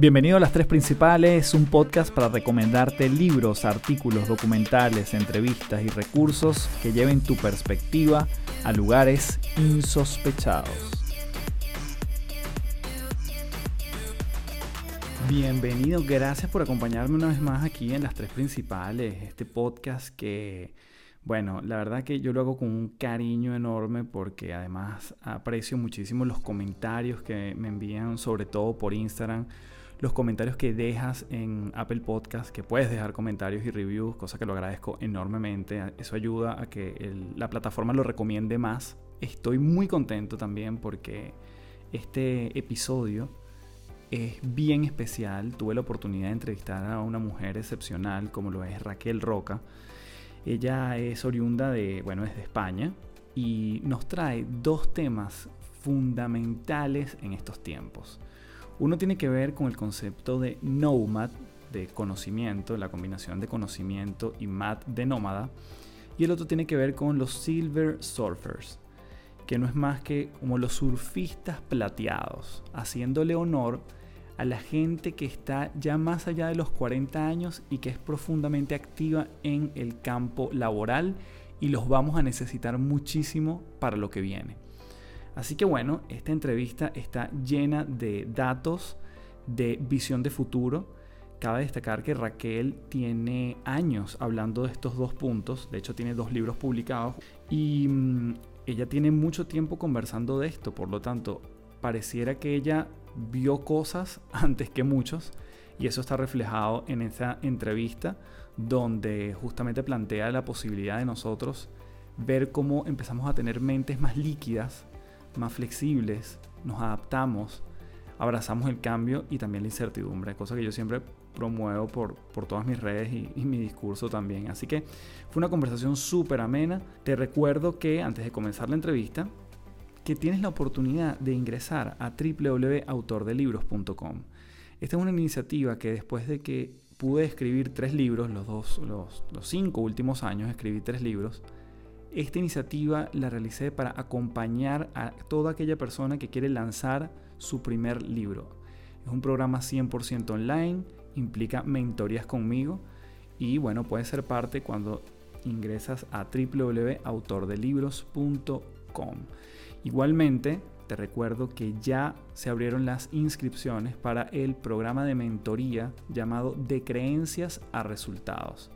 Bienvenido a Las Tres Principales, un podcast para recomendarte libros, artículos, documentales, entrevistas y recursos que lleven tu perspectiva a lugares insospechados. Bienvenido, gracias por acompañarme una vez más aquí en Las Tres Principales, este podcast que, bueno, la verdad que yo lo hago con un cariño enorme porque además aprecio muchísimo los comentarios que me envían, sobre todo por Instagram los comentarios que dejas en Apple Podcast, que puedes dejar comentarios y reviews, cosa que lo agradezco enormemente. Eso ayuda a que la plataforma lo recomiende más. Estoy muy contento también porque este episodio es bien especial. Tuve la oportunidad de entrevistar a una mujer excepcional como lo es Raquel Roca. Ella es oriunda de, bueno, es de España y nos trae dos temas fundamentales en estos tiempos. Uno tiene que ver con el concepto de nomad, de conocimiento, la combinación de conocimiento y mat de nómada. Y el otro tiene que ver con los silver surfers, que no es más que como los surfistas plateados, haciéndole honor a la gente que está ya más allá de los 40 años y que es profundamente activa en el campo laboral y los vamos a necesitar muchísimo para lo que viene. Así que bueno, esta entrevista está llena de datos, de visión de futuro. Cabe destacar que Raquel tiene años hablando de estos dos puntos, de hecho tiene dos libros publicados. Y mm, ella tiene mucho tiempo conversando de esto, por lo tanto, pareciera que ella vio cosas antes que muchos. Y eso está reflejado en esa entrevista donde justamente plantea la posibilidad de nosotros ver cómo empezamos a tener mentes más líquidas más flexibles, nos adaptamos, abrazamos el cambio y también la incertidumbre, cosa que yo siempre promuevo por, por todas mis redes y, mi discurso también. Así que fue una conversación súper amena. Te recuerdo que antes de comenzar la entrevista, que tienes la oportunidad de ingresar a www.autordelibros.com. Esta es una iniciativa que después de que pude escribir tres libros, los, dos, los, los cinco últimos años escribí tres libros, esta iniciativa la realicé para acompañar a toda aquella persona que quiere lanzar su primer libro. Es un programa 100% online, implica mentorías conmigo y bueno, puedes ser parte cuando ingresas a www.autordelibros.com. Igualmente, te recuerdo que ya se abrieron las inscripciones para el programa de mentoría llamado De creencias a resultados.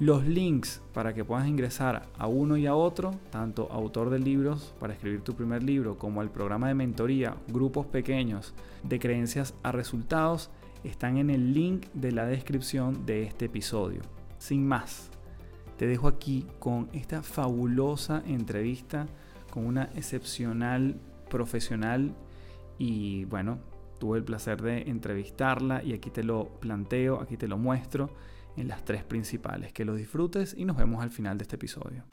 Los links para que puedas ingresar a uno y a otro, tanto autor de libros para escribir tu primer libro como al programa de mentoría, grupos pequeños de creencias a resultados, están en el link de la descripción de este episodio. Sin más, te dejo aquí con esta fabulosa entrevista con una excepcional profesional y bueno, tuve el placer de entrevistarla y aquí te lo planteo, aquí te lo muestro en las tres principales. Que lo disfrutes y nos vemos al final de este episodio.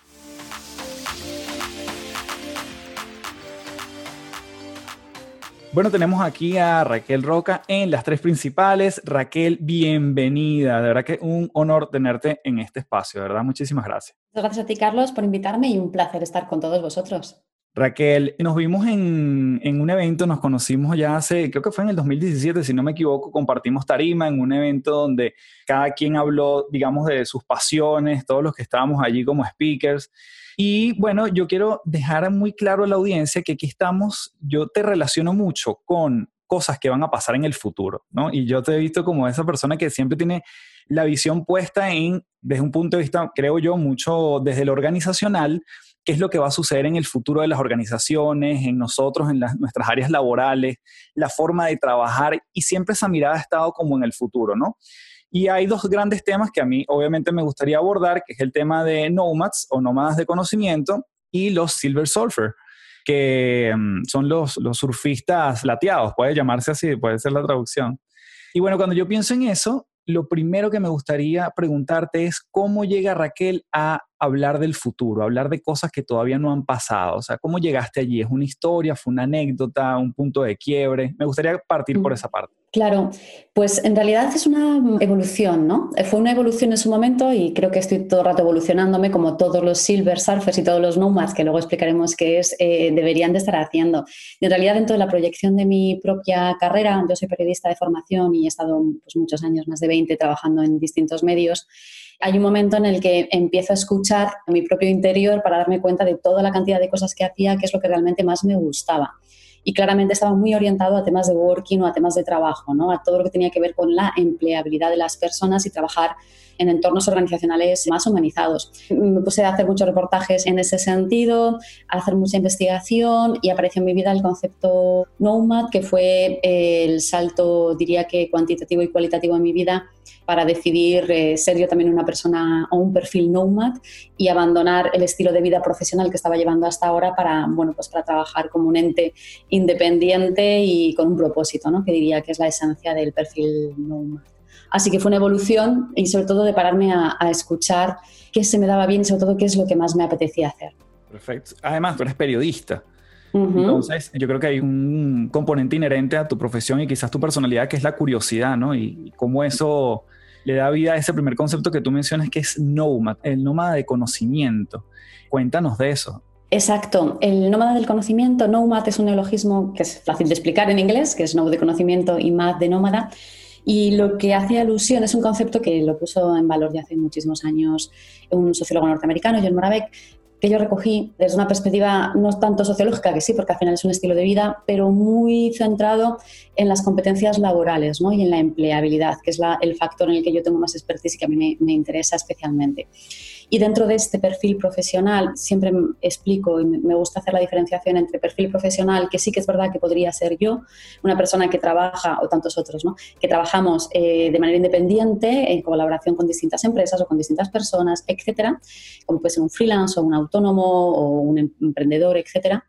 Bueno, tenemos aquí a Raquel Roca en las tres principales. Raquel, bienvenida. De verdad que un honor tenerte en este espacio, de verdad. Muchísimas gracias. Gracias a ti, Carlos, por invitarme y un placer estar con todos vosotros. Raquel, nos vimos en, un evento, nos conocimos ya hace, creo que fue en el 2017, si no me equivoco, compartimos tarima en un evento donde cada quien habló, digamos, de sus pasiones, todos los que estábamos allí como speakers. Y bueno, yo quiero dejar muy claro a la audiencia que aquí estamos, yo te relaciono mucho con cosas que van a pasar en el futuro, ¿no? Y yo te he visto como esa persona que siempre tiene la visión puesta en, desde un punto de vista, creo yo, mucho desde lo organizacional, qué es lo que va a suceder en el futuro de las organizaciones, en nosotros, en nuestras áreas laborales, la forma de trabajar y siempre esa mirada ha estado como en el futuro, ¿no? Y hay dos grandes temas que a mí obviamente me gustaría abordar, que es el tema de nomads o nómadas de conocimiento y los silver surfer, que mm, son los, los surfistas lateados, puede llamarse así, puede ser la traducción. Y bueno, cuando yo pienso en eso, lo primero que me gustaría preguntarte es cómo llega Raquel a hablar del futuro, hablar de cosas que todavía no han pasado. O sea, ¿cómo llegaste allí? ¿Es una historia, fue una anécdota, un punto de quiebre? Me gustaría partir por mm. esa parte. Claro, pues en realidad es una evolución, ¿no? Fue una evolución en su momento y creo que estoy todo el rato evolucionándome como todos los silver surfers y todos los nomads, que luego explicaremos qué es, eh, deberían de estar haciendo. Y en realidad dentro de la proyección de mi propia carrera, yo soy periodista de formación y he estado pues, muchos años, más de 20, trabajando en distintos medios hay un momento en el que empiezo a escuchar a mi propio interior para darme cuenta de toda la cantidad de cosas que hacía, que es lo que realmente más me gustaba. Y claramente estaba muy orientado a temas de working o a temas de trabajo, ¿no? a todo lo que tenía que ver con la empleabilidad de las personas y trabajar en entornos organizacionales más humanizados. Me puse a hacer muchos reportajes en ese sentido, a hacer mucha investigación y apareció en mi vida el concepto Nomad, que fue el salto, diría que cuantitativo y cualitativo en mi vida para decidir eh, ser yo también una persona o un perfil nomad y abandonar el estilo de vida profesional que estaba llevando hasta ahora para, bueno, pues para trabajar como un ente independiente y con un propósito, ¿no? que diría que es la esencia del perfil nomad. Así que fue una evolución y sobre todo de pararme a, escuchar qué se me daba bien y sobre todo qué es lo que más me apetecía hacer. Perfecto. Además, tú eres periodista. Entonces, yo creo que hay un componente inherente a tu profesión y quizás tu personalidad que es la curiosidad, ¿no? Y, cómo eso le da vida a ese primer concepto que tú mencionas que es nómada, el nómada de conocimiento. Cuéntanos de eso. Exacto. El nómada del conocimiento, nomad, es un neologismo que es fácil de explicar en inglés, que es no de conocimiento y mad de nómada. Y lo que hace alusión es un concepto que lo puso en valor ya hace muchísimos años un sociólogo norteamericano, John Moravec, que yo recogí desde una perspectiva no tanto sociológica, que sí, porque al final es un estilo de vida, pero muy centrado en las competencias laborales y en la empleabilidad, que es el factor en el que yo tengo más expertise y que a mí me interesa especialmente. Y dentro de este perfil profesional, siempre explico y me gusta hacer la diferenciación entre perfil profesional, que sí que es verdad que podría ser yo, una persona que trabaja, o tantos otros, ¿no? que trabajamos eh, de manera independiente, en colaboración con distintas empresas o con distintas personas, etcétera, como puede ser un freelance o un autónomo o un emprendedor, etcétera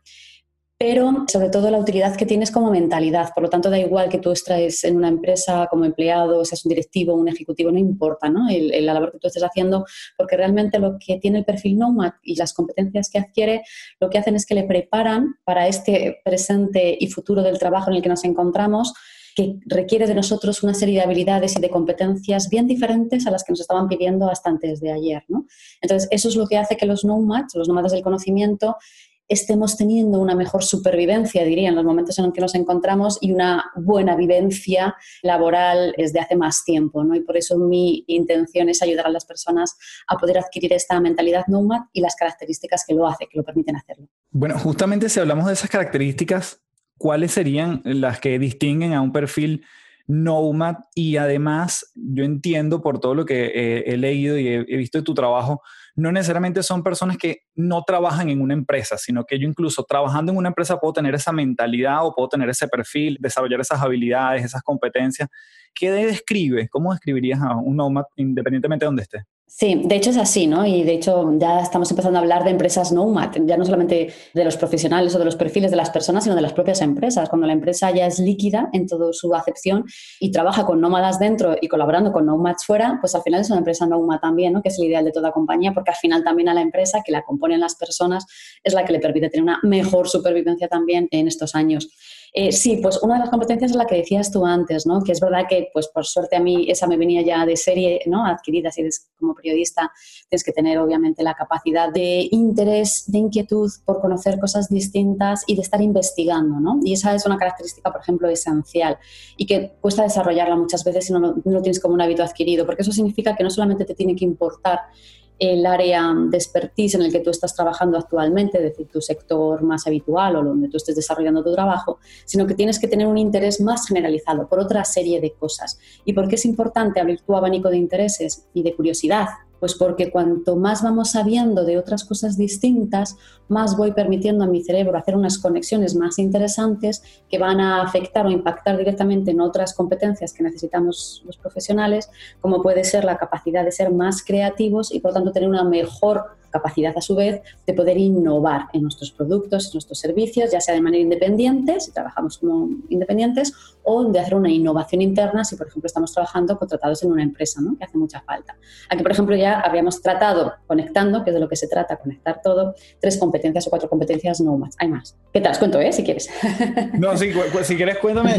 pero sobre todo la utilidad que tienes como mentalidad. Por lo tanto, da igual que tú extraes en una empresa como empleado, seas un directivo, un ejecutivo, no importa ¿no? El, la labor que tú estés haciendo, porque realmente lo que tiene el perfil Nomad y las competencias que adquiere, lo que hacen es que le preparan para este presente y futuro del trabajo en el que nos encontramos que requiere de nosotros una serie de habilidades y de competencias bien diferentes a las que nos estaban pidiendo hasta antes de ayer. ¿no? Entonces, eso es lo que hace que los nomads, los nómadas del conocimiento, estemos teniendo una mejor supervivencia, diría, en los momentos en los que nos encontramos y una buena vivencia laboral desde hace más tiempo. ¿no? Y por eso mi intención es ayudar a las personas a poder adquirir esta mentalidad nomad y las características que lo hace, que lo permiten hacerlo. Bueno, justamente si hablamos de esas características, ¿cuáles serían las que distinguen a un perfil nomad? Y además, yo entiendo por todo lo que he leído y he, he visto de tu trabajo, no necesariamente son personas que no trabajan en una empresa, sino que yo incluso trabajando en una empresa puedo tener esa mentalidad o puedo tener ese perfil, desarrollar esas habilidades, esas competencias. ¿Qué describe? ¿Cómo describirías a un nomad independientemente de donde esté? Sí, de hecho es así, ¿no? Y de hecho ya estamos empezando a hablar de empresas nomad, ya no solamente de los profesionales o de los perfiles de las personas, sino de las propias empresas. Cuando la empresa ya es líquida en toda su acepción y trabaja con nómadas dentro y colaborando con nomads fuera, pues al final es una empresa nomad también, ¿no? Que es el ideal de toda compañía, porque al final también a la empresa que la componen las personas es la que le permite tener una mejor supervivencia también en estos años. Eh, sí, pues una de las competencias es la que decías tú antes, ¿no? Que es verdad que, pues por suerte a mí esa me venía ya de serie, ¿no? Adquirida, si eres como periodista, tienes que tener obviamente la capacidad de interés, de inquietud por conocer cosas distintas y de estar investigando, ¿no? Y esa es una característica, por ejemplo, esencial y que cuesta desarrollarla muchas veces si no, no lo tienes como un hábito adquirido, porque eso significa que no solamente te tiene que importar el área de expertise en el que tú estás trabajando actualmente, es decir, tu sector más habitual o donde tú estés desarrollando tu trabajo, sino que tienes que tener un interés más generalizado por otra serie de cosas. ¿Y por qué es importante abrir tu abanico de intereses y de curiosidad pues porque cuanto más vamos sabiendo de otras cosas distintas, más voy permitiendo a mi cerebro hacer unas conexiones más interesantes que van a afectar o impactar directamente en otras competencias que necesitamos los profesionales, como puede ser la capacidad de ser más creativos y por tanto tener una mejor capacidad a su vez de poder innovar en nuestros productos, en nuestros servicios, ya sea de manera independiente, si trabajamos como independientes, o de hacer una innovación interna si, por ejemplo, estamos trabajando contratados en una empresa, ¿no? que hace mucha falta. Aquí, por ejemplo, ya habríamos tratado, conectando, que es de lo que se trata, conectar todo, tres competencias o cuatro competencias no más. Hay más. ¿Qué tal? Os cuento, ¿eh? Si quieres. No, sí, si quieres, cuéntame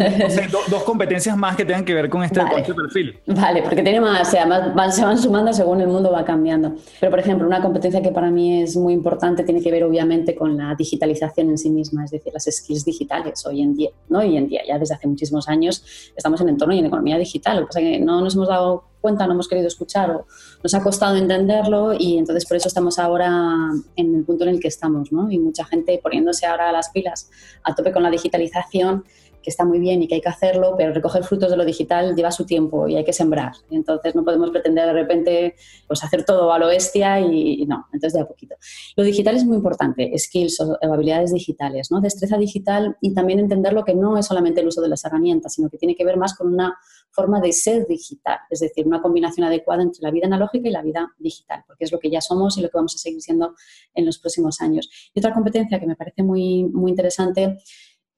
dos competencias más que tengan que ver con este, este perfil. Vale, porque tiene más, o sea, más, se van sumando según el mundo va cambiando. Pero, por ejemplo, una competencia que para mí es muy importante tiene que ver, obviamente, con la digitalización en sí misma, es decir, las skills digitales hoy en día, ¿no? Hoy en día, ya desde hace muchísimos años estamos en entorno y en economía digital. Lo que pasa es que no nos hemos dado cuenta, no hemos querido escuchar o nos ha costado entenderlo y entonces por eso estamos ahora en el punto en el que estamos, ¿no? Y mucha gente poniéndose ahora las pilas a tope con la digitalización que está muy bien y que hay que hacerlo, pero recoger frutos de lo digital lleva su tiempo y hay que sembrar. Entonces no podemos pretender de repente pues, hacer todo a lo bestia y, no, entonces de a poquito. Lo digital es muy importante, skills o habilidades digitales, ¿no? destreza digital y también entender lo que no es solamente el uso de las herramientas, sino que tiene que ver más con una forma de ser digital, es decir, una combinación adecuada entre la vida analógica y la vida digital, porque es lo que ya somos y lo que vamos a seguir siendo en los próximos años. Y otra competencia que me parece muy, muy interesante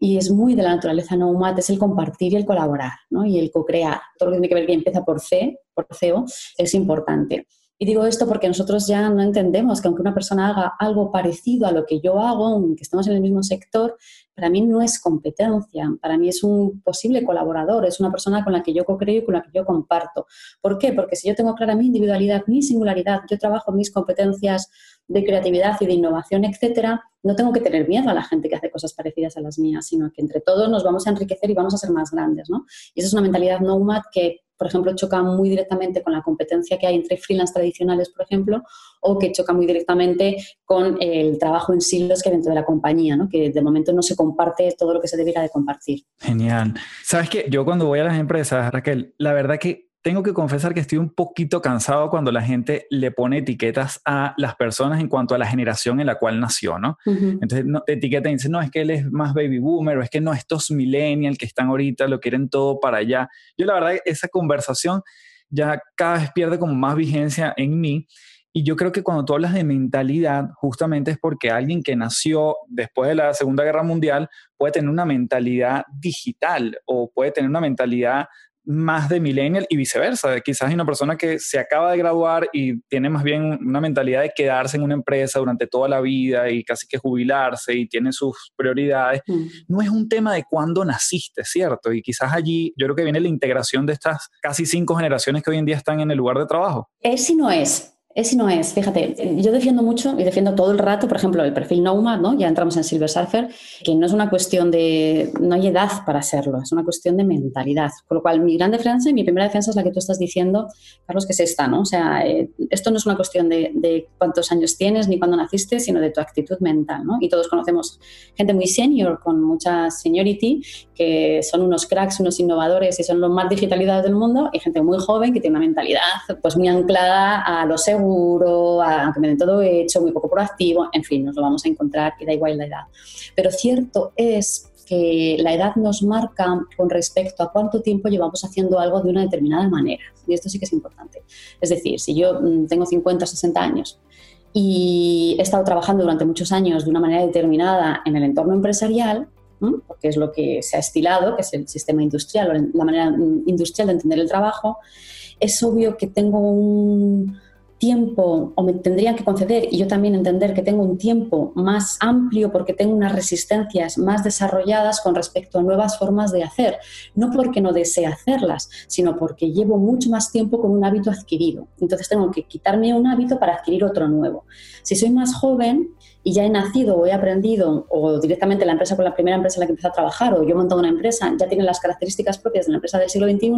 y es muy de la naturaleza no humana, es el compartir y el colaborar, ¿no? Y el co-crear. Todo lo que tiene que ver que empieza por C, por CEO, es importante. Y digo esto porque nosotros ya no entendemos que aunque una persona haga algo parecido a lo que yo hago, aunque estemos en el mismo sector, para mí no es competencia, para mí es un posible colaborador, es una persona con la que yo co-creo y con la que yo comparto. ¿Por qué? Porque si yo tengo clara mi individualidad, mi singularidad, yo trabajo mis competencias de creatividad y de innovación, etcétera, no tengo que tener miedo a la gente que hace cosas parecidas a las mías, sino que entre todos nos vamos a enriquecer y vamos a ser más grandes, ¿no? Y esa es una mentalidad nomad que, por ejemplo, choca muy directamente con la competencia que hay entre freelance tradicionales, por ejemplo, o que choca muy directamente con el trabajo en silos que dentro de la compañía, ¿no? Que de momento no se comparte todo lo que se debiera de compartir. Genial. Sabes que yo cuando voy a las empresas, Raquel, la verdad que tengo que confesar que estoy un poquito cansado cuando la gente le pone etiquetas a las personas en cuanto a la generación en la cual nació, ¿no? Entonces, no, etiqueta y dice, no, es que él es más baby boomer, o es que no, estos millennials que están ahorita lo quieren todo para allá. Yo la verdad, esa conversación ya cada vez pierde como más vigencia en mí. Y yo creo que cuando tú hablas de mentalidad, justamente es porque alguien que nació después de la Segunda Guerra Mundial puede tener una mentalidad digital o puede tener una mentalidad más de millennial y viceversa. Quizás hay una persona que se acaba de graduar y tiene más bien una mentalidad de quedarse en una empresa durante toda la vida y casi que jubilarse y tiene sus prioridades. Mm. No es un tema de cuándo naciste, ¿cierto? Y quizás allí yo creo que viene la integración de estas casi cinco generaciones que hoy en día están en el lugar de trabajo. Es y no es. Es y no es, fíjate, yo defiendo mucho y defiendo todo el rato, por ejemplo, el perfil Nomad, ¿no? Ya entramos en Silver Surfer, que no es una cuestión de, no hay edad para serlo, es una cuestión de mentalidad. Con lo cual, mi gran defensa y mi primera defensa es la que tú estás diciendo, Carlos, que es esta, ¿no? O sea, eh, esto no es una cuestión de, cuántos años tienes ni cuándo naciste, sino de tu actitud mental, ¿no? Y todos conocemos gente muy senior, con mucha seniority, que son unos cracks, unos innovadores y son los más digitalizados del mundo, y gente muy joven que tiene una mentalidad pues muy anclada a los seguro, aunque me den todo hecho, muy poco proactivo, en fin, nos lo vamos a encontrar y da igual la edad. Pero cierto es que la edad nos marca con respecto a cuánto tiempo llevamos haciendo algo de una determinada manera. Y esto sí que es importante. Es decir, si yo mm, tengo 50 o 60 años y he estado trabajando durante muchos años de una manera determinada en el entorno empresarial, porque es lo que se ha estilado, que es el sistema industrial o la manera mm, industrial de entender el trabajo, es obvio que tengo un, tiempo o me tendrían que conceder y yo también entender que tengo un tiempo más amplio porque tengo unas resistencias más desarrolladas con respecto a nuevas formas de hacer. No porque no desee hacerlas, sino porque llevo mucho más tiempo con un hábito adquirido. Entonces tengo que quitarme un hábito para adquirir otro nuevo. Si soy más joven, y ya he nacido o he aprendido, o directamente la empresa con la primera empresa en la que empecé a trabajar, o yo he montado una empresa, ya tiene las características propias de la empresa del siglo XXI,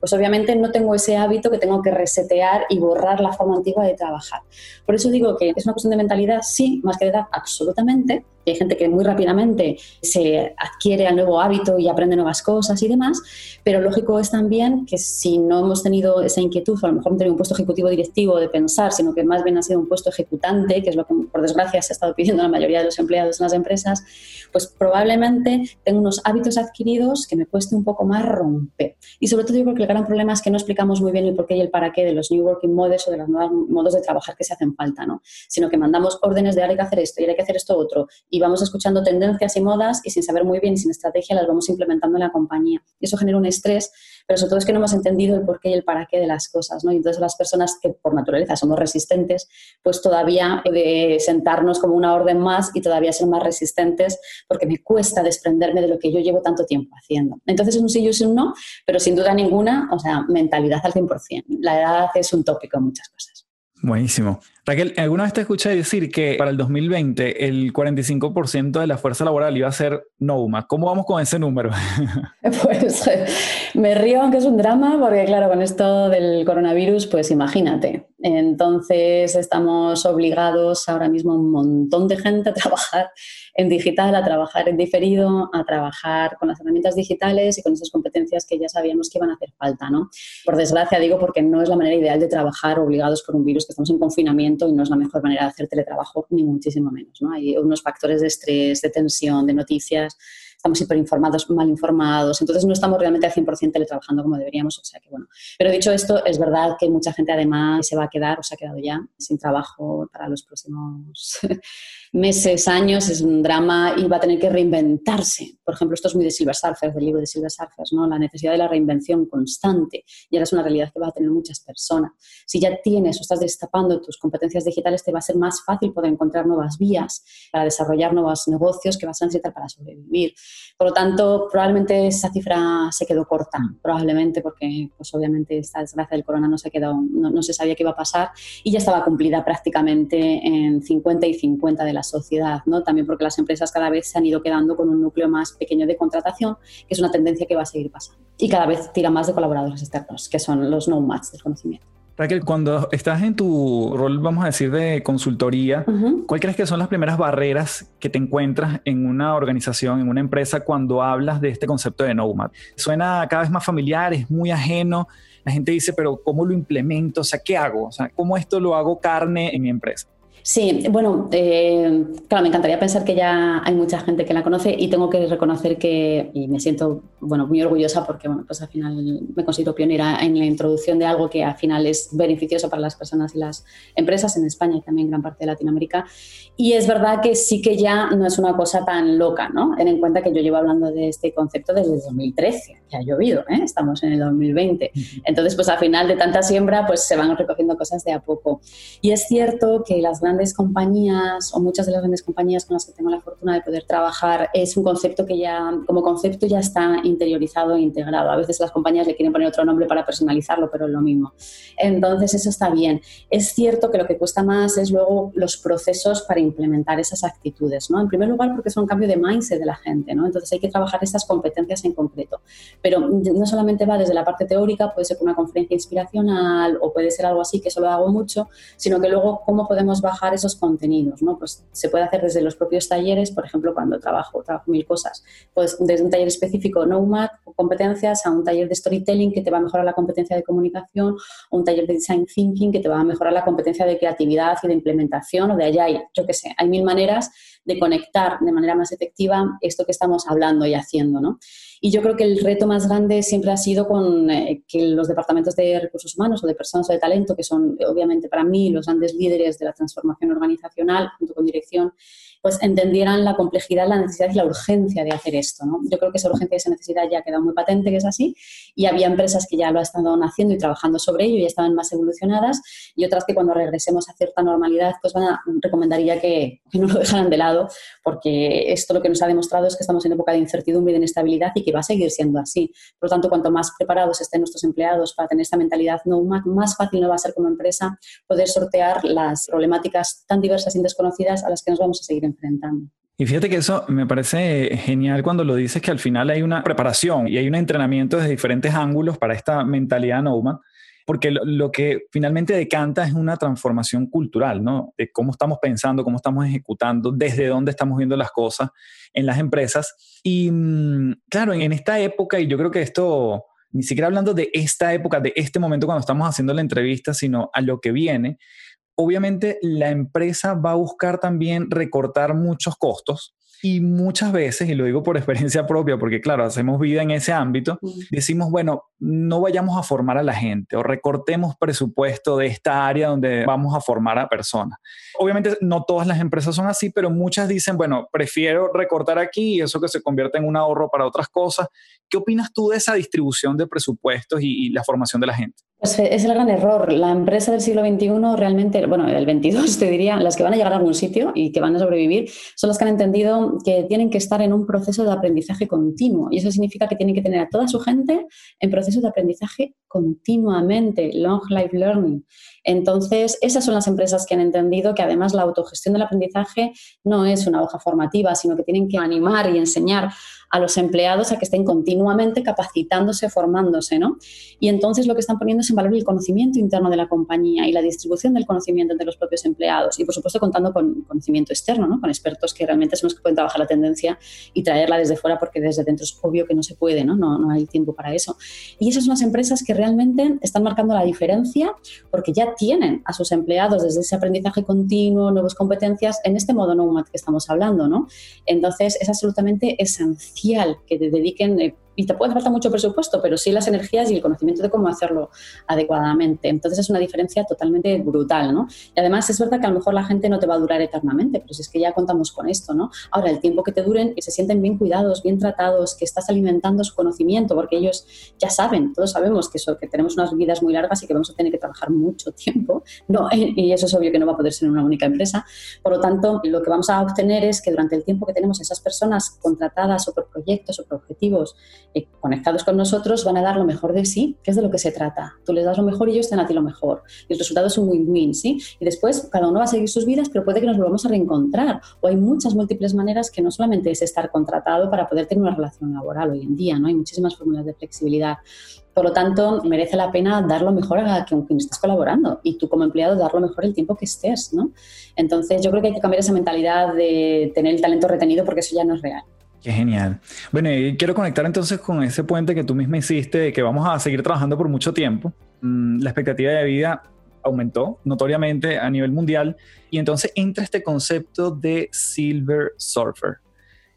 pues obviamente no tengo ese hábito que tengo que resetear y borrar la forma antigua de trabajar. Por eso digo que es una cuestión de mentalidad, sí, más que de edad, absolutamente, Hay gente que muy rápidamente se adquiere al nuevo hábito y aprende nuevas cosas y demás, pero lógico es también que si no hemos tenido esa inquietud, o a lo mejor no tenido un puesto ejecutivo directivo de pensar, sino que más bien ha sido un puesto ejecutante, que es lo que por desgracia se ha estado pidiendo la mayoría de los empleados en las empresas, pues probablemente tengo unos hábitos adquiridos que me cueste un poco más romper. Y sobre todo yo creo que el gran problema es que no explicamos muy bien el por qué y el para qué de los New Working Models o de los nuevos modos de trabajar que se hacen falta, ¿no? Sino que mandamos órdenes de ahora hay que hacer esto y ahora hay que hacer esto otro vamos escuchando tendencias y modas y sin saber muy bien y sin estrategia las vamos implementando en la compañía. Y eso genera un estrés pero sobre todo es que no hemos entendido el porqué y el para qué de las cosas, ¿no? Y entonces las personas que por naturaleza somos resistentes, pues todavía de sentarnos como una orden más y todavía ser más resistentes porque me cuesta desprenderme de lo que yo llevo tanto tiempo haciendo. Entonces es un sí y un no, pero sin duda ninguna, o sea, mentalidad al 100%. La edad es un tópico en muchas cosas. Buenísimo. Raquel, ¿alguna vez te escuché decir que para el 2020 el 45% de la fuerza laboral iba a ser Nouma? ¿Cómo vamos con ese número? Pues me río aunque es un drama porque claro, con esto del coronavirus, pues imagínate. Entonces estamos obligados ahora mismo un montón de gente a trabajar en digital, a trabajar en diferido, a trabajar con las herramientas digitales y con esas competencias que ya sabíamos que iban a hacer falta, ¿no? Por desgracia digo porque no es la manera ideal de trabajar obligados por un virus que estamos en confinamiento y no es la mejor manera de hacer teletrabajo, ni muchísimo menos. ¿no? Hay unos factores de estrés, de tensión, de noticias, estamos hiperinformados, mal informados, entonces no estamos realmente al 100% teletrabajando como deberíamos, o sea que bueno. Pero dicho esto, es verdad que mucha gente además se va a quedar o se ha quedado ya sin trabajo para los próximos meses, años, es un drama y va a tener que reinventarse. Por ejemplo, esto es muy de Silver Surfers, del libro de Silver Surfers, ¿no? la necesidad de la reinvención constante. Y ahora es una realidad que va a tener muchas personas. Si ya tienes o estás destapando tus competencias digitales, te va a ser más fácil poder encontrar nuevas vías para desarrollar nuevos negocios que vas a necesitar para sobrevivir. Por lo tanto, probablemente esa cifra se quedó corta, probablemente porque, pues obviamente, esta desgracia del corona no se, quedó, no, no se sabía qué iba a pasar y ya estaba cumplida prácticamente en 50 y 50 de las sociedad, ¿no? También porque las empresas cada vez se han ido quedando con un núcleo más pequeño de contratación, que es una tendencia que va a seguir pasando. Y cada vez tira más de colaboradores externos, que son los nomads del conocimiento. Raquel, cuando estás en tu rol, vamos a decir, de consultoría, ¿cuál crees que son las primeras barreras que te encuentras en una organización, en una empresa, cuando hablas de este concepto de nomad? Suena cada vez más familiar, es muy ajeno. La gente dice, pero ¿cómo lo implemento? O sea, ¿qué hago? O sea, ¿cómo esto lo hago carne en mi empresa? Sí, bueno, eh, claro, me encantaría pensar que ya hay mucha gente que la conoce y tengo que reconocer que, y me siento, bueno, muy orgullosa porque, bueno, pues al final me considero pionera en la introducción de algo que al final es beneficioso para las personas y las empresas en España y también en gran parte de Latinoamérica. Y es verdad que sí que ya no es una cosa tan loca, ¿no? Ten en cuenta que yo llevo hablando de este concepto desde 2013, que ha llovido, ¿eh? Estamos en el 2020. Entonces, pues al final de tanta siembra, pues se van recogiendo cosas de a poco. Y es cierto que las grandes grandes compañías o muchas de las grandes compañías con las que tengo la fortuna de poder trabajar es un concepto que ya, como concepto, ya está interiorizado e integrado. A veces las compañías le quieren poner otro nombre para personalizarlo, pero es lo mismo. Entonces, eso está bien. Es cierto que lo que cuesta más es luego los procesos para implementar esas actitudes, ¿no? En primer lugar, porque es un cambio de mindset de la gente, ¿no? Entonces, hay que trabajar estas competencias en concreto. Pero no solamente va desde la parte teórica, puede ser una conferencia inspiracional o puede ser algo así, que eso lo hago mucho, sino que luego cómo podemos bajar esos contenidos, ¿no? Pues se puede hacer desde los propios talleres, por ejemplo, cuando trabajo, trabajo mil cosas, pues desde un taller específico Nomad, competencias, a un taller de storytelling que te va a mejorar la competencia de comunicación, o un taller de design thinking que te va a mejorar la competencia de creatividad y de implementación, o de allá, yo qué sé, hay mil maneras de conectar de manera más efectiva esto que estamos hablando y haciendo, ¿no? Y yo creo que el reto más grande siempre ha sido con eh, que los departamentos de recursos humanos o de personas o de talento, que son obviamente para mí los grandes líderes de la transformación organizacional junto con dirección, pues entendieran la complejidad, la necesidad y la urgencia de hacer esto. ¿no? Yo creo que esa urgencia y esa necesidad ya ha quedado muy patente que es así y había empresas que ya lo estado haciendo y trabajando sobre ello y estaban más evolucionadas y otras que cuando regresemos a cierta normalidad pues van a, recomendaría que, que no lo dejaran de lado porque esto lo que nos ha demostrado es que estamos en época de incertidumbre y de inestabilidad y que va a seguir siendo así. Por lo tanto, cuanto más preparados estén nuestros empleados para tener esta mentalidad nomad, más fácil nos va a ser como empresa poder sortear las problemáticas tan diversas y desconocidas a las que nos vamos a seguir enfrentando. Y fíjate que eso me parece genial cuando lo dices que al final hay una preparación y hay un entrenamiento desde diferentes ángulos para esta mentalidad nomad porque lo, que finalmente decanta es una transformación cultural, ¿no? De cómo estamos pensando, cómo estamos ejecutando, desde dónde estamos viendo las cosas en las empresas. Y mm, claro, en, esta época, y yo creo que esto, ni siquiera hablando de esta época, de este momento cuando estamos haciendo la entrevista, sino a lo que viene, obviamente la empresa va a buscar también recortar muchos costos y muchas veces, y lo digo por experiencia propia, porque claro, hacemos vida en ese ámbito, decimos, bueno, no vayamos a formar a la gente o recortemos presupuesto de esta área donde vamos a formar a personas. Obviamente no todas las empresas son así, pero muchas dicen, bueno, prefiero recortar aquí y eso que se convierte en un ahorro para otras cosas. ¿Qué opinas tú de esa distribución de presupuestos y, y la formación de la gente? Pues es el gran error. La empresa del siglo XXI realmente, bueno, del 22 te diría, las que van a llegar a algún sitio y que van a sobrevivir, son las que han entendido que tienen que estar en un proceso de aprendizaje continuo. Y eso significa que tienen que tener a toda su gente en proceso de aprendizaje continuamente, long life learning. Entonces, esas son las empresas que han entendido que además la autogestión del aprendizaje no es una hoja formativa, sino que tienen que animar y enseñar a los empleados a que estén continuamente capacitándose, formándose, ¿no? Y entonces lo que están poniendo es en valor el conocimiento interno de la compañía y la distribución del conocimiento entre los propios empleados y, por supuesto, contando con conocimiento externo, ¿no? Con expertos que realmente son los que pueden trabajar la tendencia y traerla desde fuera porque desde dentro es obvio que no se puede, ¿no? No, no hay tiempo para eso. Y esas son las empresas que realmente están marcando la diferencia porque ya tienen a sus empleados desde ese aprendizaje continuo, nuevas competencias, en este modo nomad que estamos hablando, ¿no? Entonces, es absolutamente esencial que te dediquen eh, y te puede faltar mucho presupuesto, pero sí las energías y el conocimiento de cómo hacerlo adecuadamente. Entonces es una diferencia totalmente brutal, ¿no? Y además es verdad que a lo mejor la gente no te va a durar eternamente, pero si es que ya contamos con esto, ¿no? Ahora, el tiempo que te duren, que se sienten bien cuidados, bien tratados, que estás alimentando su conocimiento, porque ellos ya saben, todos sabemos que, tenemos unas vidas muy largas y que vamos a tener que trabajar mucho tiempo, ¿no? Y eso es obvio que no va a poder ser una única empresa. Por lo tanto, lo que vamos a obtener es que durante el tiempo que tenemos esas personas contratadas o por proyectos o por objetivos, eh, conectados con nosotros van a dar lo mejor de sí, que es de lo que se trata. Tú les das lo mejor y ellos te dan a ti lo mejor. Y el resultado es un win-win, ¿sí? Y después cada uno va a seguir sus vidas, pero puede que nos volvamos a reencontrar. O hay muchas múltiples maneras que no solamente es estar contratado para poder tener una relación laboral hoy en día, ¿no? Hay muchísimas fórmulas de flexibilidad. Por lo tanto, merece la pena dar lo mejor a quien, estás colaborando y tú como empleado dar lo mejor el tiempo que estés, ¿no? Entonces, yo creo que hay que cambiar esa mentalidad de tener el talento retenido porque eso ya no es real. Qué genial. Bueno, y quiero conectar entonces con ese puente que tú misma hiciste, de que vamos a seguir trabajando por mucho tiempo. Mm, la expectativa de vida aumentó notoriamente a nivel mundial y entonces entra este concepto de Silver Surfer.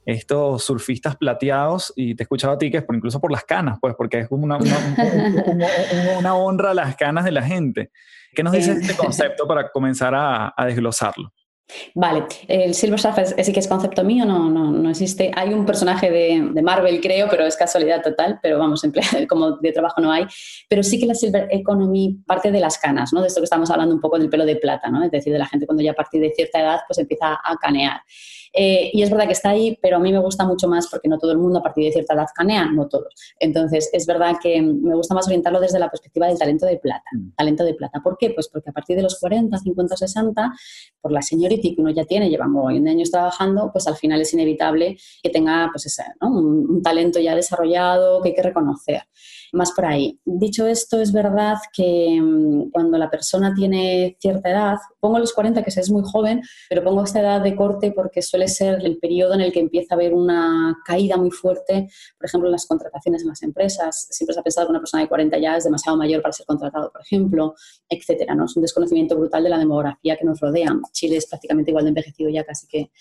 Estos surfistas plateados, y te he escuchado a ti que es por, incluso por las canas, pues, porque es como una, una, honra a las canas de la gente. ¿Qué nos dice este concepto para comenzar a, a desglosarlo? Vale, el Silver Surfer sí que es concepto mío, no, no, no existe. Hay un personaje de, de, Marvel, creo, pero es casualidad total, pero vamos, como de trabajo no hay. Pero sí que la Silver Economy parte de las canas, ¿no? De esto que estamos hablando un poco del pelo de plata, ¿no? Es decir, de la gente cuando ya a partir de cierta edad pues empieza a canear. Eh, y es verdad que está ahí, pero a mí me gusta mucho más porque no todo el mundo a partir de cierta edad canea, no todos. Entonces, es verdad que me gusta más orientarlo desde la perspectiva del talento de plata. Mm. Talento de plata. ¿Por qué? Pues porque a partir de los 40, 50, 60, por la seniority que uno ya tiene, llevamos años trabajando, pues al final es inevitable que tenga pues ese, un talento ya desarrollado que hay que reconocer más por ahí. Dicho esto, es verdad que mm, cuando la persona tiene cierta edad, pongo los 40 que es muy joven, pero pongo esta edad de corte porque suele ser el periodo en el que empieza a haber una caída muy fuerte, por ejemplo, en las contrataciones en las empresas. Siempre se ha pensado que una persona de 40 ya es demasiado mayor para ser contratado, por ejemplo, etcétera. ¿no? Es un desconocimiento brutal de la demografía que nos rodea. Chile es prácticamente igual de envejecido ya casi que,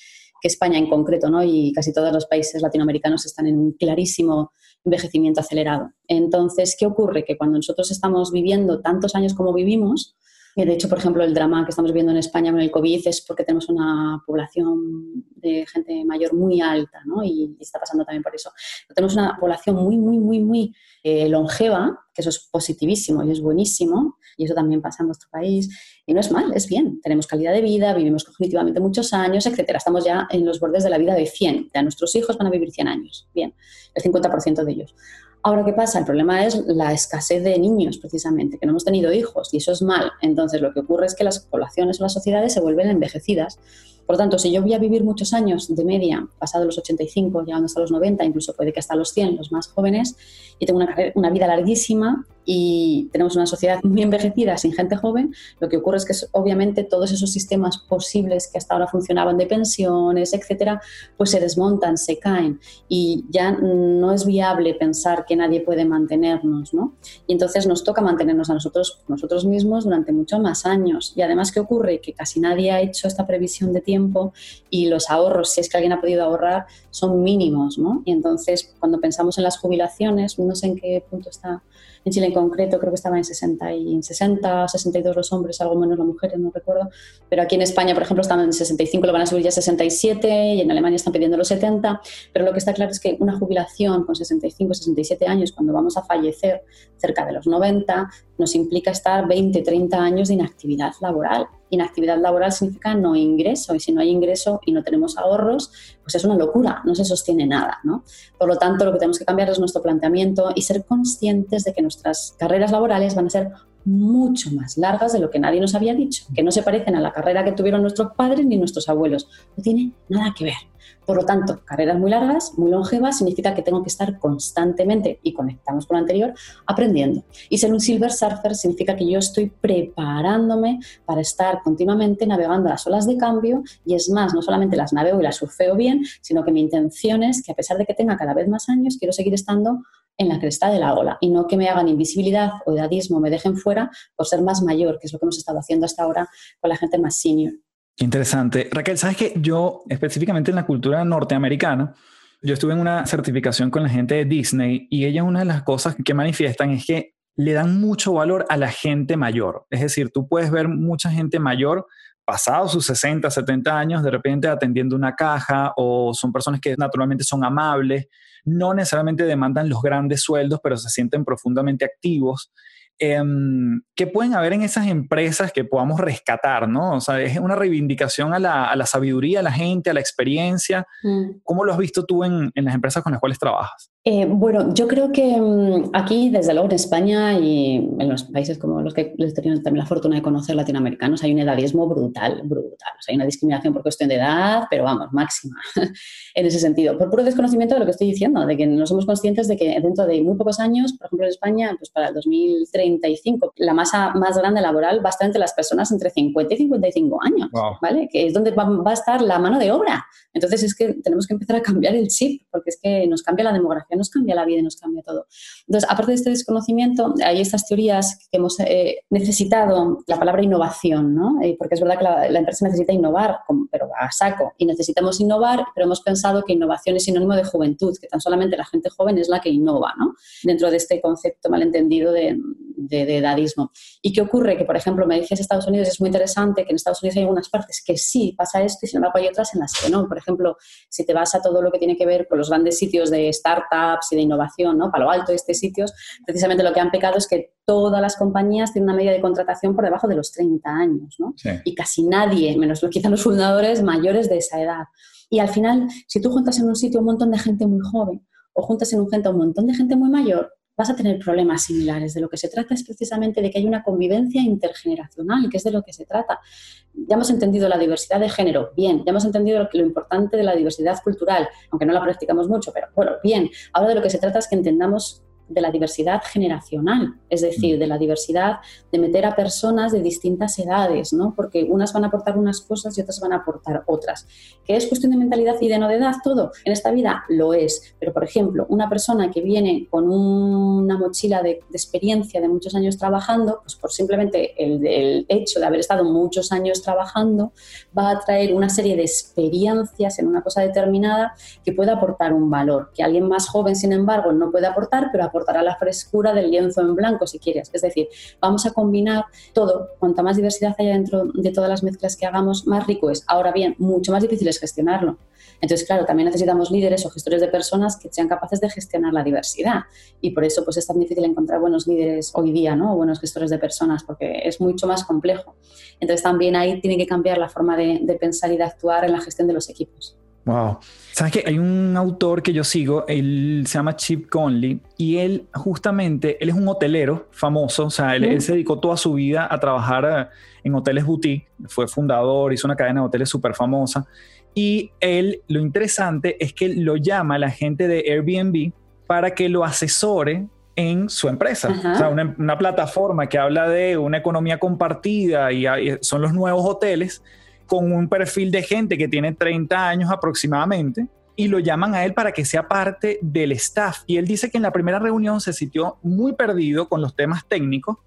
que España en concreto, ¿no? Y casi todos los países latinoamericanos están en un clarísimo envejecimiento acelerado. Entonces, ¿qué ocurre? Que cuando nosotros estamos viviendo tantos años como vivimos, y de hecho, por ejemplo, el drama que estamos viendo en España con el COVID es porque tenemos una población de gente mayor muy alta, ¿no? Y, está pasando también por eso. tenemos una población muy, muy, muy, muy eh, longeva, que eso es positivísimo y es buenísimo, y eso también pasa en nuestro país, y no es mal, es bien. Tenemos calidad de vida, vivimos cognitivamente muchos años, etcétera. Estamos ya en los bordes de la vida de 100. Ya nuestros hijos van a vivir 100 años, bien, el 50% de ellos. Ahora, ¿qué pasa? El problema es la escasez de niños, precisamente, que no hemos tenido hijos y eso es mal. Entonces, lo que ocurre es que las poblaciones o las sociedades se vuelven envejecidas. Por lo tanto, si yo voy a vivir muchos años de media, pasado los 85, llegando hasta los 90, incluso puede que hasta los 100, los más jóvenes, y tengo una, una vida larguísima y tenemos una sociedad muy envejecida sin gente joven, lo que ocurre es que obviamente todos esos sistemas posibles que hasta ahora funcionaban de pensiones, etcétera, pues se desmontan, se caen y ya no es viable pensar que nadie puede mantenernos, ¿no? Y entonces nos toca mantenernos a nosotros, nosotros mismos durante muchos más años. Y además, ¿qué ocurre? Que casi nadie ha hecho esta previsión de tiempo y los ahorros, si es que alguien ha podido ahorrar, son mínimos, ¿no? Y entonces, cuando pensamos en las jubilaciones, no sé en qué punto está en Chile en concreto creo que estaba en 60, y 60, 62 los hombres, algo menos las mujeres, no recuerdo. Pero aquí en España, por ejemplo, están en 65, lo van a subir ya a 67 y en Alemania están pidiendo los 70. Pero lo que está claro es que una jubilación con 65, 67 años, cuando vamos a fallecer cerca de los 90, nos implica estar 20, 30 años de inactividad laboral. Inactividad laboral significa no ingreso y si no hay ingreso y no tenemos ahorros, pues es una locura, no se sostiene nada. ¿no? Por lo tanto, lo que tenemos que cambiar es nuestro planteamiento y ser conscientes de que nuestras carreras laborales van a ser mucho más largas de lo que nadie nos había dicho, que no se parecen a la carrera que tuvieron nuestros padres ni nuestros abuelos. No tiene nada que ver. Por lo tanto, carreras muy largas, muy longevas, significa que tengo que estar constantemente, y conectamos con lo anterior, aprendiendo. Y ser un silver surfer significa que yo estoy preparándome para estar continuamente navegando las olas de cambio, y es más, no solamente las navego y las surfeo bien, sino que mi intención es que a pesar de que tenga cada vez más años, quiero seguir estando en la cresta de la ola y no que me hagan invisibilidad o edadismo, me dejen fuera por ser más mayor, que es lo que hemos estado haciendo hasta ahora con la gente más senior. Interesante. Raquel, sabes que yo específicamente en la cultura norteamericana, yo estuve en una certificación con la gente de Disney y ella una de las cosas que manifiestan es que le dan mucho valor a la gente mayor. Es decir, tú puedes ver mucha gente mayor pasado sus 60, 70 años, de repente atendiendo una caja o son personas que naturalmente son amables, no necesariamente demandan los grandes sueldos, pero se sienten profundamente activos. Em, ¿Qué pueden haber en esas empresas que podamos rescatar? ¿no? O sea, es una reivindicación a la, sabiduría, a la gente, a la experiencia. Mm. ¿Cómo lo has visto tú en, en las empresas con las cuales trabajas? Eh, bueno, yo creo que mm, aquí, desde luego en España y en los países como los que les tenido también la fortuna de conocer latinoamericanos, hay un edadismo brutal, brutal. O sea, hay una discriminación por cuestión de edad, pero vamos, máxima en ese sentido. Por puro desconocimiento de lo que estoy diciendo, de que no somos conscientes de que dentro de muy pocos años, por ejemplo en España, pues para el 2035, la masa más grande laboral va a estar entre las personas entre 50 y 55 años, ¿vale? Que es donde va, va a estar la mano de obra. Entonces es que tenemos que empezar a cambiar el chip, porque es que nos cambia la demografía nos cambia la vida y nos cambia todo. Entonces, aparte de este desconocimiento, hay estas teorías que hemos eh, necesitado, la palabra innovación, ¿no? Eh, porque es verdad que la, empresa necesita innovar, pero a saco, y necesitamos innovar, pero hemos pensado que innovación es sinónimo de juventud, que tan solamente la gente joven es la que innova, ¿no? Dentro de este concepto malentendido de, de, edadismo. ¿Y qué ocurre? Que, por ejemplo, me dices Estados Unidos, es muy interesante que en Estados Unidos hay algunas partes que sí pasa esto y sin embargo hay otras en las que no. Por ejemplo, si te vas a todo lo que tiene que ver con los grandes sitios de startups y de innovación, ¿no? Palo Alto, estos sitios, precisamente lo que han pecado es que todas las compañías tienen una media de contratación por debajo de los 30 años, ¿no? Y casi nadie, menos quizá los fundadores mayores de esa edad. Y al final, si tú juntas en un sitio un montón de gente muy joven o juntas en un gente un montón de gente muy mayor, vas a tener problemas similares. De lo que se trata es precisamente de que hay una convivencia intergeneracional, que es de lo que se trata. Ya hemos entendido la diversidad de género, bien, ya hemos entendido lo, lo importante de la diversidad cultural, aunque no la practicamos mucho, pero bueno, bien. Ahora de lo que se trata es que entendamos de la diversidad generacional, es decir, mm. de la diversidad de meter a personas de distintas edades, ¿no? Porque unas van a aportar unas cosas y otras van a aportar otras. ¿Que es cuestión de mentalidad y de no de edad todo? En esta vida lo es, pero por ejemplo, una persona que viene con una mochila de, experiencia de muchos años trabajando, pues por simplemente el, el hecho de haber estado muchos años trabajando, va a traer una serie de experiencias en una cosa determinada que puede aportar un valor, que alguien más joven, sin embargo, no puede aportar, pero aporta aportará la frescura del lienzo en blanco, si quieres. Es decir, vamos a combinar todo. Cuanta más diversidad haya dentro de todas las mezclas que hagamos, más rico es. Ahora bien, mucho más difícil es gestionarlo. Entonces, claro, también necesitamos líderes o gestores de personas que sean capaces de gestionar la diversidad. Y por eso pues, es tan difícil encontrar buenos líderes hoy día, ¿no? O buenos gestores de personas, porque es mucho más complejo. Entonces, también ahí tiene que cambiar la forma de, de pensar y de actuar en la gestión de los equipos. Wow. Sabes que hay un autor que yo sigo, él se llama Chip Conley y él justamente, él es un hotelero famoso, o sea, él, se dedicó toda su vida a trabajar eh, en hoteles boutique, fue fundador, hizo una cadena de hoteles súper famosa y él, lo interesante es que lo llama a la gente de Airbnb para que lo asesore en su empresa. O sea, una, plataforma que habla de una economía compartida y son los nuevos hoteles con un perfil de gente que tiene 30 años aproximadamente y lo llaman a él para que sea parte del staff. Y él dice que en la primera reunión se sintió muy perdido con los temas técnicos,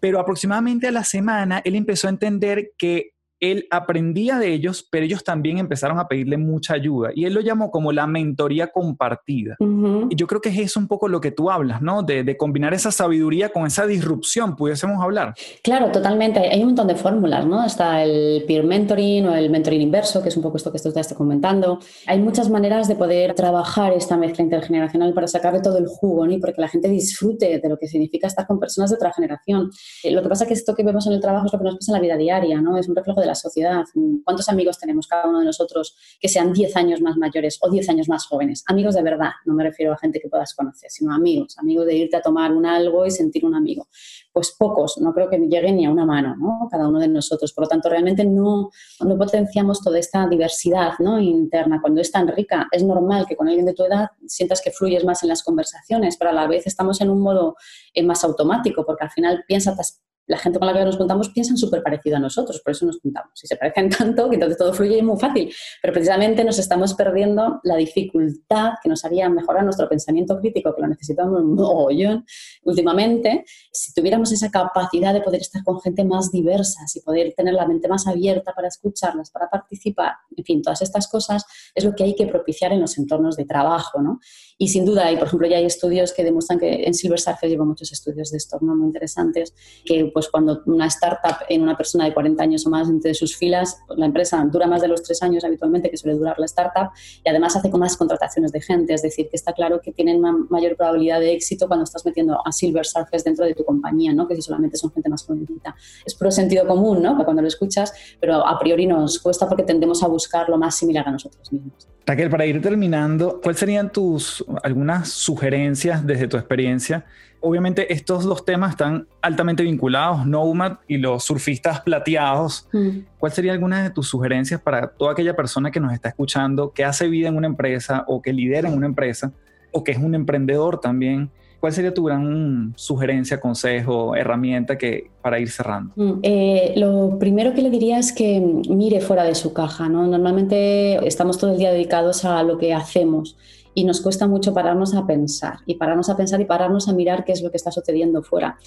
pero aproximadamente a la semana él empezó a entender que él aprendía de ellos, pero ellos también empezaron a pedirle mucha ayuda y él lo llamó como la mentoría compartida. Y yo creo que es eso un poco lo que tú hablas, ¿no? De, combinar esa sabiduría con esa disrupción, pudiésemos hablar. Claro, totalmente. Hay un montón de fórmulas, ¿no? Está el peer mentoring o el mentoring inverso, que es un poco esto que tú estás comentando. Hay muchas maneras de poder trabajar esta mezcla intergeneracional para sacarle todo el jugo, ¿no? Y porque la gente disfrute de lo que significa estar con personas de otra generación. Eh, lo que pasa es que esto que vemos en el trabajo es lo que nos pasa en la vida diaria, ¿no? Es un reflejo de la sociedad. ¿Cuántos amigos tenemos cada uno de nosotros que sean 10 años más mayores o 10 años más jóvenes? Amigos de verdad, no me refiero a gente que puedas conocer, sino amigos, amigos de irte a tomar un algo y sentir un amigo. Pues pocos, no creo que lleguen ni a una mano, ¿no? Cada uno de nosotros. Por lo tanto, realmente no, no potenciamos toda esta diversidad ¿no? interna. Cuando es tan rica, es normal que con alguien de tu edad sientas que fluyes más en las conversaciones, pero a la vez estamos en un modo eh, más automático, porque al final piensas, la gente con la que nos juntamos piensan súper parecido a nosotros, por eso nos juntamos. Si se parecen tanto, que entonces todo fluye muy fácil. Pero precisamente nos estamos perdiendo la dificultad que nos haría mejorar nuestro pensamiento crítico, que lo necesitamos un mogollón últimamente, si tuviéramos esa capacidad de poder estar con gente más diversa, y poder tener la mente más abierta para escucharlas, para participar, en fin, todas estas cosas es lo que hay que propiciar en los entornos de trabajo, ¿no? Y sin duda, hay, por ejemplo, ya hay estudios que demuestran que en Silver Surfer llevo muchos estudios de esto, ¿no? Muy interesantes, que pues cuando una startup en una persona de 40 años o más entre sus filas, la empresa dura más de los tres años habitualmente que suele durar la startup y además hace con más contrataciones de gente, es decir, que está claro que tienen una mayor probabilidad de éxito cuando estás metiendo a Silver Surfers dentro de tu compañía, ¿no? Que si solamente son gente más jovencita. Es puro sentido común, ¿no? Cuando lo escuchas, pero a priori nos cuesta porque tendemos a buscar lo más similar a nosotros mismos. Raquel, para ir terminando, ¿cuáles serían tus algunas sugerencias desde tu experiencia? Obviamente estos dos temas están altamente vinculados, Nomad y los surfistas plateados. Mm. ¿Cuál sería alguna de tus sugerencias para toda aquella persona que nos está escuchando, que hace vida en una empresa o que lidera en una empresa o que es un emprendedor también? ¿Cuál sería tu gran sugerencia, consejo, herramienta que, para ir cerrando? Mm, eh, lo primero que le diría es que mire fuera de su caja. ¿no? Normalmente estamos todo el día dedicados a lo que hacemos y nos cuesta mucho pararnos a pensar y pararnos a pensar y pararnos a mirar qué es lo que está sucediendo fuera.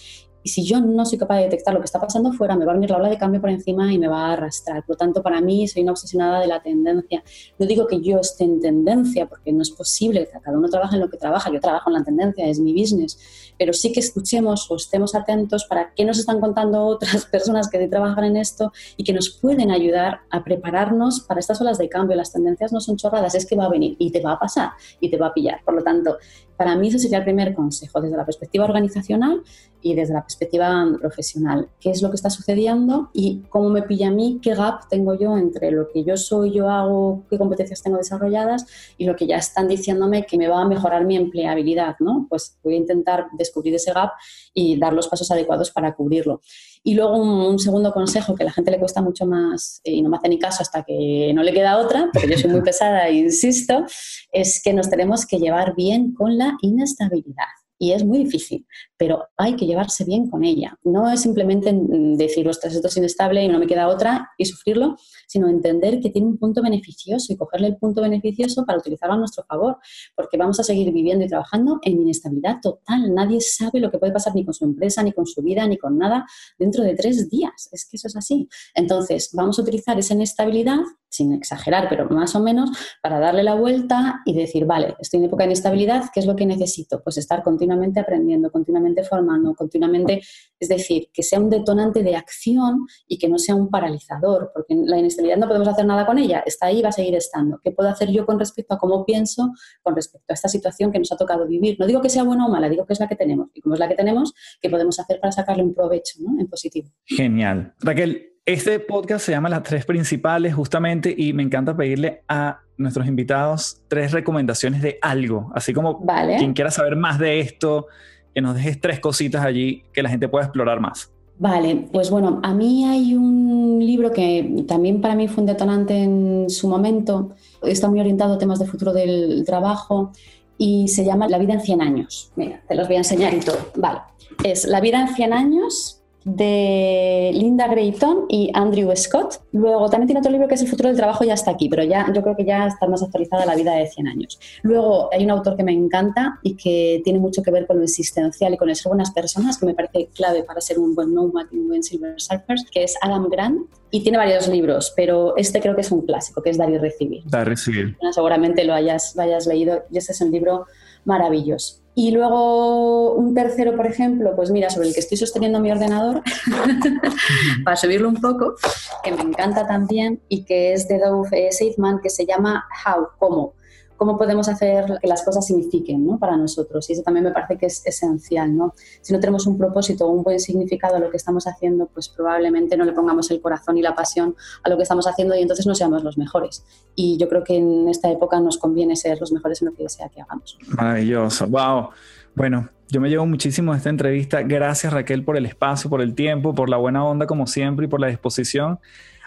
Y si yo no soy capaz de detectar lo que está pasando fuera, me va a venir la ola de cambio por encima y me va a arrastrar. Por lo tanto, para mí soy una obsesionada de la tendencia. No digo que yo esté en tendencia, porque no es posible, que cada uno trabaje en lo que trabaja, yo trabajo en la tendencia, es mi business, pero sí que escuchemos o estemos atentos para qué nos están contando otras personas que trabajan en esto y que nos pueden ayudar a prepararnos para estas olas de cambio. Las tendencias no son chorradas, es que va a venir y te va a pasar y te va a pillar. Por lo tanto, para mí ese sería el primer consejo desde la perspectiva organizacional y desde la perspectiva profesional. ¿Qué es lo que está sucediendo y cómo me pilla a mí? ¿Qué gap tengo yo entre lo que yo soy, yo hago, qué competencias tengo desarrolladas y lo que ya están diciéndome que me va a mejorar mi empleabilidad? ¿no? Pues voy a intentar descubrir ese gap y dar los pasos adecuados para cubrirlo. Y luego un, segundo consejo que a la gente le cuesta mucho más eh, y no me hace ni caso hasta que no le queda otra, porque yo soy muy pesada e insisto, es que nos tenemos que llevar bien con la inestabilidad y es muy difícil, pero hay que llevarse bien con ella. No es simplemente decir, ostras, esto es inestable y no me queda otra y sufrirlo, sino entender que tiene un punto beneficioso y cogerle el punto beneficioso para utilizarlo a nuestro favor, porque vamos a seguir viviendo y trabajando en inestabilidad total. Nadie sabe lo que puede pasar ni con su empresa, ni con su vida, ni con nada dentro de tres días. Es que eso es así. Entonces, vamos a utilizar esa inestabilidad sin exagerar, pero más o menos, para darle la vuelta y decir, vale, estoy en época de inestabilidad, ¿qué es lo que necesito? Pues estar continuamente aprendiendo, continuamente formando, continuamente, es decir, que sea un detonante de acción y que no sea un paralizador, porque la inestabilidad no podemos hacer nada con ella, está ahí va a seguir estando. ¿Qué puedo hacer yo con respecto a cómo pienso, con respecto a esta situación que nos ha tocado vivir? No digo que sea buena o mala, digo que es la que tenemos. Y como es la que tenemos, ¿qué podemos hacer para sacarle un provecho en positivo? Genial. Raquel, este podcast se llama Las Tres Principales justamente y me encanta pedirle a nuestros invitados tres recomendaciones de algo, así como quien quiera saber más de esto, que nos dejes tres cositas allí que la gente pueda explorar más. Vale, pues bueno, a mí hay un libro que también para mí fue un detonante en su momento, está muy orientado a temas de futuro del trabajo y se llama La vida en 100 años. Mira, te los voy a enseñar y todo. Vale, es La vida en 100 años de Linda Grayton y Andrew Scott. Luego también tiene otro libro que es El futuro del trabajo, ya está aquí, pero ya yo creo que ya está más actualizada la vida de 100 años. Luego hay un autor que me encanta y que tiene mucho que ver con lo existencial y con el ser buenas personas, que me parece clave para ser un buen nomad y un buen silver surfer, que es Adam Grant. Y tiene varios libros, pero este creo que es un clásico, que es Dar y Recibir. Dar y Recibir. Seguramente lo hayas, hayas leído y este es un libro maravilloso. Y luego un tercero, por ejemplo, pues mira, sobre el que estoy sosteniendo mi ordenador, para subirlo un poco, que me encanta también y que es de Dove Seidman, que se llama How, ¿cómo? Cómo podemos hacer que las cosas signifiquen ¿no? para nosotros. Y eso también me parece que es esencial. ¿no? Si no tenemos un propósito o un buen significado a lo que estamos haciendo, pues probablemente no le pongamos el corazón y la pasión a lo que estamos haciendo y entonces no seamos los mejores. Y yo creo que en esta época nos conviene ser los mejores en lo que sea que hagamos. Maravilloso. ¡Wow! Bueno, yo me llevo muchísimo de esta entrevista. Gracias Raquel por el espacio, por el tiempo, por la buena onda como siempre y por la disposición.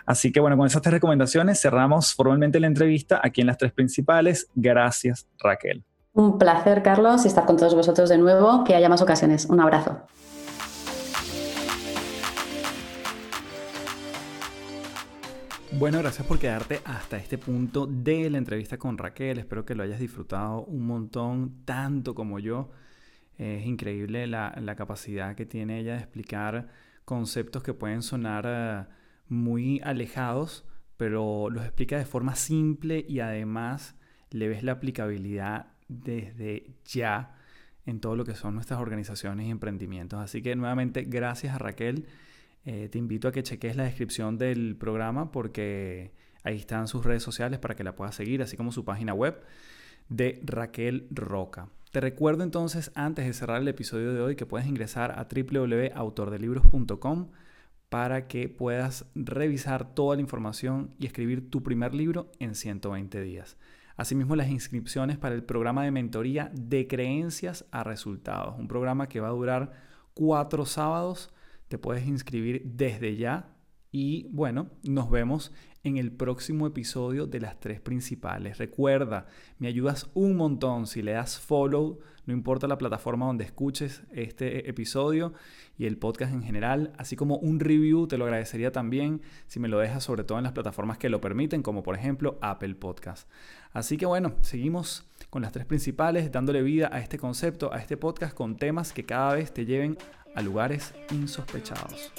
Así que bueno, con esas tres recomendaciones cerramos formalmente la entrevista aquí en las tres principales. Gracias, Raquel. Un placer, Carlos, y estar con todos vosotros de nuevo. Que haya más ocasiones. Un abrazo. Bueno, gracias por quedarte hasta este punto de la entrevista con Raquel. Espero que lo hayas disfrutado un montón, tanto como yo. Es increíble la, capacidad que tiene ella de explicar conceptos que pueden sonar... Eh, muy alejados, pero los explica de forma simple y además le ves la aplicabilidad desde ya en todo lo que son nuestras organizaciones y emprendimientos. Así que nuevamente, gracias a Raquel. Eh, te invito a que cheques la descripción del programa porque ahí están sus redes sociales para que la puedas seguir, así como su página web de Raquel Roca. Te recuerdo entonces, antes de cerrar el episodio de hoy, que puedes ingresar a www.autordelibros.com para que puedas revisar toda la información y escribir tu primer libro en 120 días. Asimismo, las inscripciones para el programa de mentoría de creencias a resultados, un programa que va a durar cuatro sábados. Te puedes inscribir desde ya y bueno, nos vemos en el próximo episodio de las tres principales. Recuerda, me ayudas un montón si le das follow, no importa la plataforma donde escuches este episodio y el podcast en general, así como un review, te lo agradecería también si me lo dejas sobre todo en las plataformas que lo permiten, como por ejemplo Apple Podcast. Así que bueno, seguimos con las tres principales, dándole vida a este concepto, a este podcast con temas que cada vez te lleven a lugares insospechados.